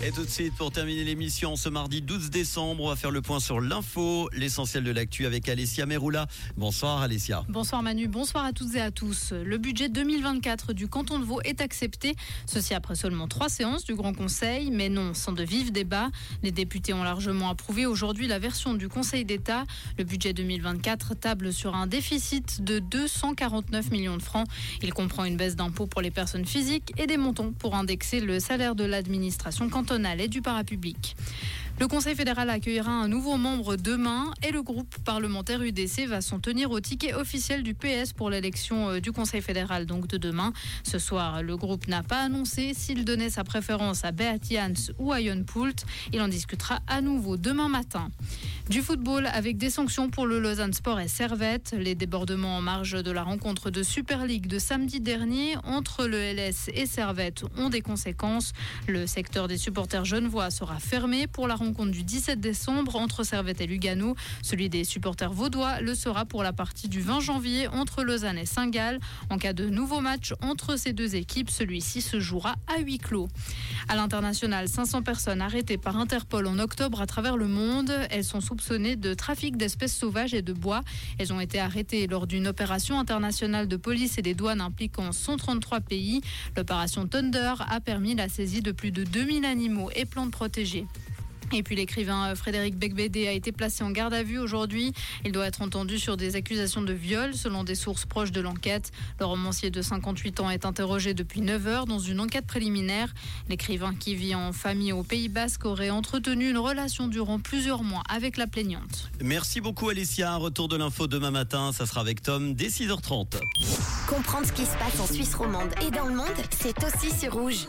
Et tout de suite, pour terminer l'émission, ce mardi 12 décembre, on va faire le point sur l'info, l'essentiel de l'actu avec Alessia Meroula. Bonsoir Alessia. Bonsoir Manu, bonsoir à toutes et à tous. Le budget 2024 du canton de Vaud est accepté, ceci après seulement trois séances du Grand Conseil, mais non, sans de vifs débats. Les députés ont largement approuvé aujourd'hui la version du Conseil d'État. Le budget 2024 table sur un déficit de 249 millions de francs. Il comprend une baisse d'impôts pour les personnes physiques et des montants pour indexer le salaire de l'administration cantonale Le Conseil fédéral accueillera un nouveau membre demain et le groupe parlementaire UDC va s'en tenir au ticket officiel du PS pour l'élection euh, du Conseil fédéral donc de demain. Ce soir, le groupe n'a pas annoncé s'il donnait sa préférence à Beat Jans ou à Jon Poult. Il en discutera à nouveau demain matin. Du football avec des sanctions pour le Lausanne Sport et Servette. Les débordements en marge de la rencontre de Super League de samedi dernier entre le LS et Servette ont des conséquences. Le secteur des supporters genevois sera fermé pour la rencontre du 17 décembre entre Servette et Lugano. Celui des supporters vaudois le sera pour la partie du 20 janvier entre Lausanne et Saint-Gall. En cas de nouveau match entre ces deux équipes, celui-ci se jouera à huis clos. À l'international, 500 personnes arrêtées par Interpol en octobre à travers le monde. Elles sont sous de trafic d'espèces sauvages et de bois. Elles ont été arrêtées lors d'une opération internationale de police et des douanes impliquant 133 pays. L'opération Thunder a permis la saisie de plus de 2000 animaux et plantes protégées. Et puis l'écrivain euh, Frédéric Becbédé a été placé en garde à vue aujourd'hui. Il doit être entendu sur des accusations de viol selon des sources proches de l'enquête. Le romancier de 58 ans est interrogé depuis 9 heures dans une enquête préliminaire. L'écrivain qui vit en famille au Pays Basque aurait entretenu une relation durant plusieurs mois avec la plaignante. Merci beaucoup Alessia. Retour de l'info demain matin. Ça sera avec Tom dès 6h30. Comprendre ce qui se passe en Suisse romande et dans le monde, c'est aussi sur rouge.